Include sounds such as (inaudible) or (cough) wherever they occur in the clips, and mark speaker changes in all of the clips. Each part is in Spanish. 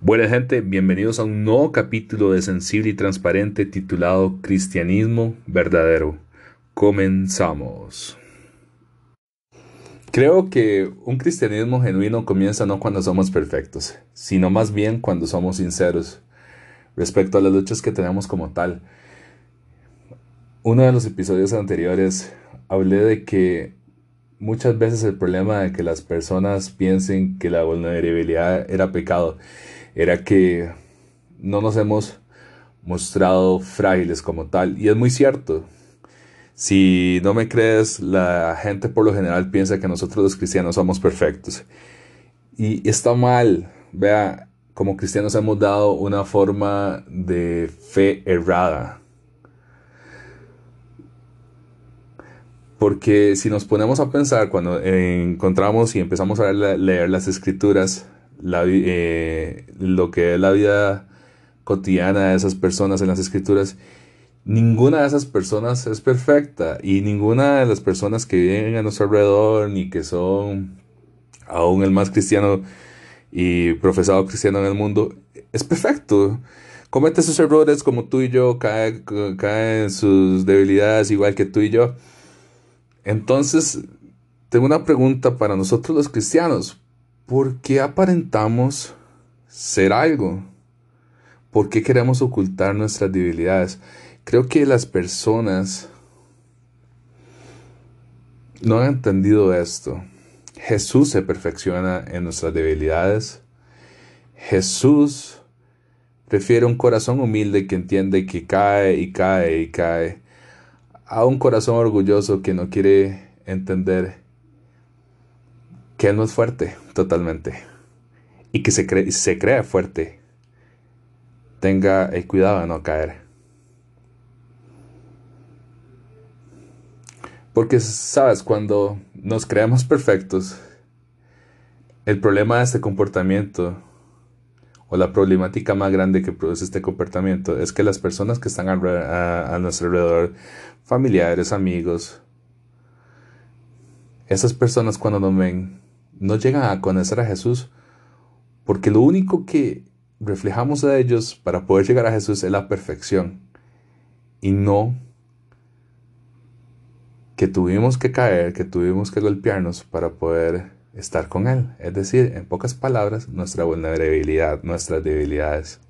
Speaker 1: Buena gente, bienvenidos a un nuevo capítulo de Sensible y Transparente titulado Cristianismo Verdadero. Comenzamos. Creo que un cristianismo genuino comienza no cuando somos perfectos, sino más bien cuando somos sinceros respecto a las luchas que tenemos como tal. Uno de los episodios anteriores hablé de que muchas veces el problema de que las personas piensen que la vulnerabilidad era pecado era que no nos hemos mostrado frágiles como tal. Y es muy cierto. Si no me crees, la gente por lo general piensa que nosotros los cristianos somos perfectos. Y está mal. Vea, como cristianos hemos dado una forma de fe errada. Porque si nos ponemos a pensar, cuando encontramos y empezamos a leer las escrituras, la, eh, lo que es la vida cotidiana de esas personas en las escrituras, ninguna de esas personas es perfecta y ninguna de las personas que viven a nuestro alrededor ni que son aún el más cristiano y profesado cristiano en el mundo es perfecto. Comete sus errores como tú y yo, cae, cae en sus debilidades igual que tú y yo. Entonces, tengo una pregunta para nosotros los cristianos. ¿Por qué aparentamos ser algo? ¿Por qué queremos ocultar nuestras debilidades? Creo que las personas no han entendido esto. Jesús se perfecciona en nuestras debilidades. Jesús prefiere un corazón humilde que entiende que cae y cae y cae a un corazón orgulloso que no quiere entender que Él no es fuerte totalmente y que se cree, se cree fuerte, tenga el cuidado de no caer. Porque, sabes, cuando nos creemos perfectos, el problema de este comportamiento o la problemática más grande que produce este comportamiento es que las personas que están a, a nuestro alrededor, familiares, amigos, esas personas cuando nos ven no llegan a conocer a Jesús porque lo único que reflejamos de ellos para poder llegar a Jesús es la perfección y no que tuvimos que caer, que tuvimos que golpearnos para poder estar con Él. Es decir, en pocas palabras, nuestra vulnerabilidad, nuestras debilidades.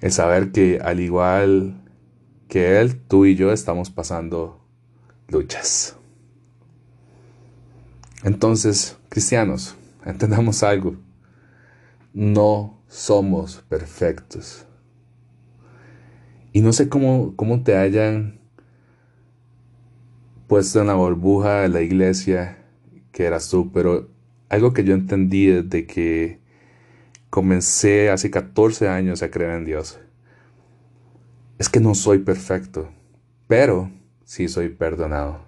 Speaker 1: El saber que al igual que Él, tú y yo estamos pasando luchas. Entonces, cristianos, (laughs) entendamos algo. No somos perfectos. Y no sé cómo, cómo te hayan puesto en la burbuja de la iglesia que eras tú, pero algo que yo entendí desde que comencé hace 14 años a creer en Dios es que no soy perfecto, pero sí soy perdonado.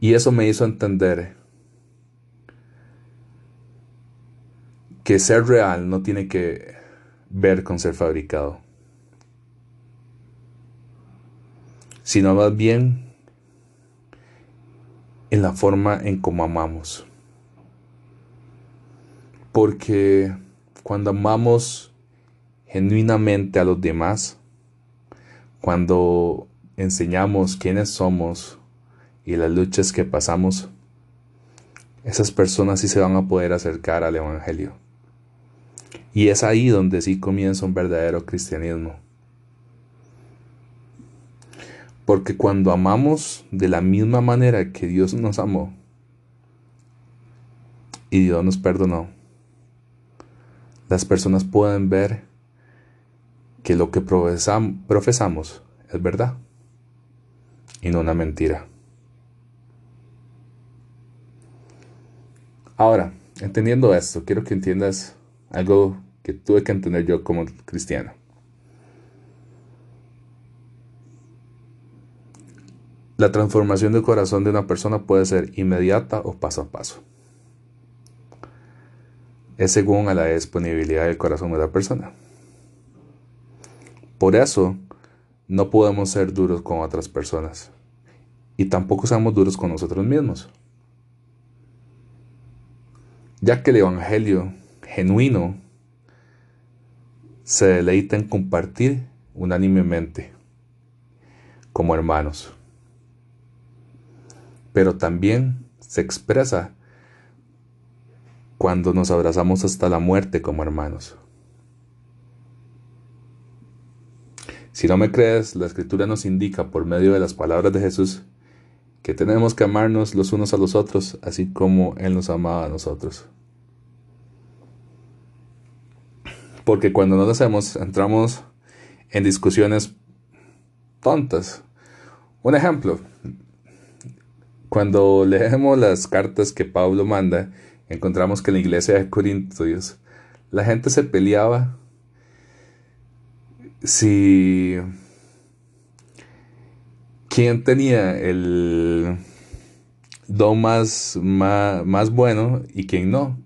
Speaker 1: Y eso me hizo entender que ser real no tiene que ver con ser fabricado, sino más bien en la forma en cómo amamos. Porque cuando amamos genuinamente a los demás, cuando enseñamos quiénes somos, y las luchas que pasamos, esas personas sí se van a poder acercar al Evangelio. Y es ahí donde sí comienza un verdadero cristianismo. Porque cuando amamos de la misma manera que Dios nos amó y Dios nos perdonó, las personas pueden ver que lo que profesamos es verdad y no una mentira. Ahora, entendiendo esto, quiero que entiendas algo que tuve que entender yo como cristiano. La transformación del corazón de una persona puede ser inmediata o paso a paso. Es según a la disponibilidad del corazón de la persona. Por eso, no podemos ser duros con otras personas. Y tampoco seamos duros con nosotros mismos. Ya que el Evangelio genuino se deleita en compartir unánimemente como hermanos. Pero también se expresa cuando nos abrazamos hasta la muerte como hermanos. Si no me crees, la escritura nos indica por medio de las palabras de Jesús que tenemos que amarnos los unos a los otros, así como Él nos amaba a nosotros. Porque cuando no lo hacemos, entramos en discusiones tontas. Un ejemplo, cuando leemos las cartas que Pablo manda, encontramos que en la iglesia de Corintios la gente se peleaba si quién tenía el don más, más, bueno y quién no.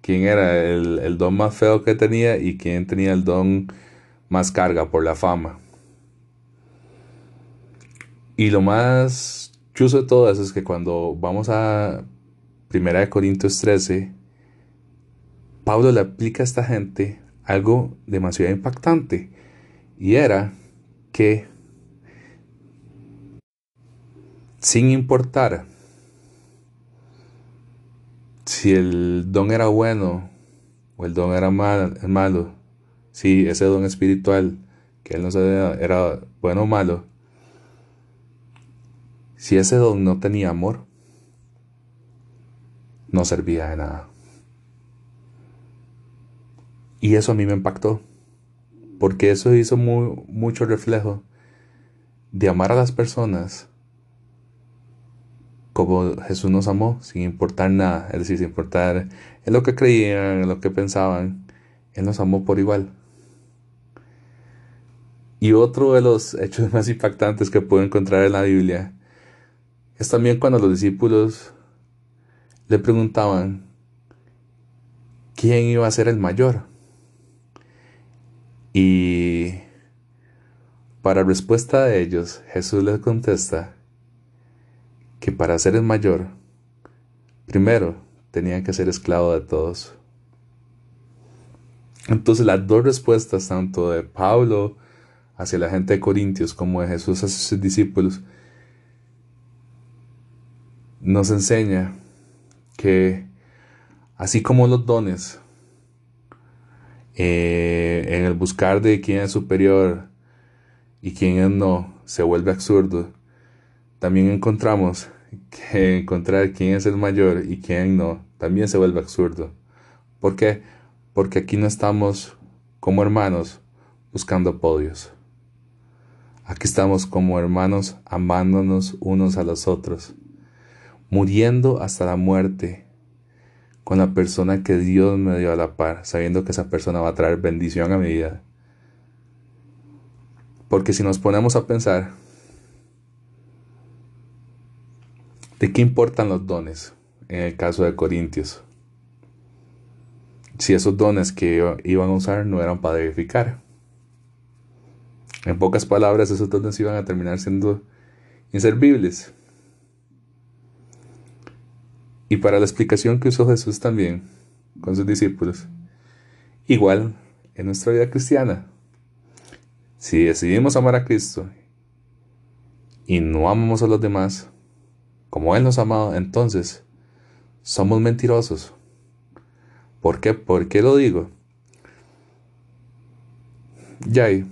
Speaker 1: Quién era el, el, don más feo que tenía y quién tenía el don más carga por la fama. Y lo más chuso de todo eso es que cuando vamos a Primera de Corintios 13, Pablo le aplica a esta gente algo demasiado impactante. Y era que sin importar si el don era bueno o el don era mal, malo, si ese don espiritual que él no sabía era bueno o malo, si ese don no tenía amor, no servía de nada. Y eso a mí me impactó porque eso hizo mucho reflejo de amar a las personas como Jesús nos amó, sin importar nada, es decir, sin importar en lo que creían, en lo que pensaban, Él nos amó por igual. Y otro de los hechos (laughs) más impactantes que puedo encontrar en la Biblia es también cuando los discípulos le preguntaban quién iba a ser el mayor. Y para respuesta de ellos, Jesús les contesta que para ser el mayor, primero tenían que ser esclavo de todos. Entonces las dos respuestas, tanto de Pablo hacia la gente de Corintios como de Jesús hacia sus discípulos, nos enseña que así como los dones eh, en el buscar de quién es superior y quién es no, se vuelve absurdo. También encontramos que encontrar quién es el mayor y quién no, también se vuelve absurdo. ¿Por qué? Porque aquí no estamos como hermanos buscando podios. Aquí estamos como hermanos amándonos unos a los otros, muriendo hasta la muerte con la persona que Dios me dio a la par, sabiendo que esa persona va a traer bendición a mi vida. Porque si nos ponemos a pensar, ¿de qué importan los dones en el caso de Corintios? Si esos dones que iban a usar no eran para edificar. En pocas palabras, esos dones iban a terminar siendo inservibles. Y para la explicación que usó Jesús también con sus discípulos. Igual en nuestra vida cristiana. Si decidimos amar a Cristo y no amamos a los demás como Él nos ha amado, entonces somos mentirosos. ¿Por qué? ¿Por qué lo digo? Yay.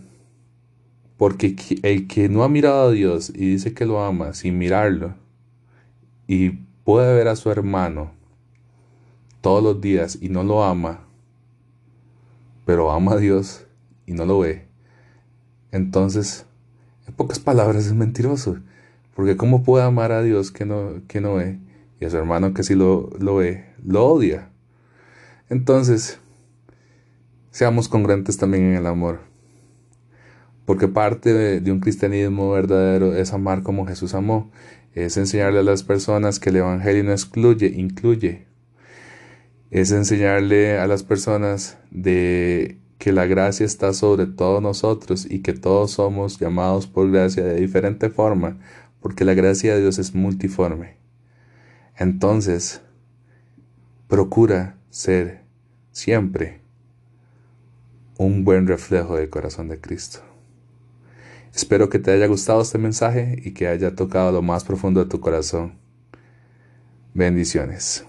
Speaker 1: Porque el que no ha mirado a Dios y dice que lo ama sin mirarlo y puede ver a su hermano todos los días y no lo ama, pero ama a Dios y no lo ve, entonces, en pocas palabras, es mentiroso. Porque ¿cómo puede amar a Dios que no, que no ve? Y a su hermano que sí lo, lo ve, lo odia. Entonces, seamos congruentes también en el amor. Porque parte de, un cristianismo verdadero es amar como Jesús amó. Es enseñarle a las personas que el Evangelio no excluye, incluye. Es enseñarle a las personas de que la gracia está sobre todos nosotros y que todos somos llamados por gracia de diferente forma, porque la gracia de Dios es multiforme. Entonces, procura ser siempre un buen reflejo del corazón de Cristo. Espero que te haya gustado este mensaje y que haya tocado lo más profundo de tu corazón. Bendiciones.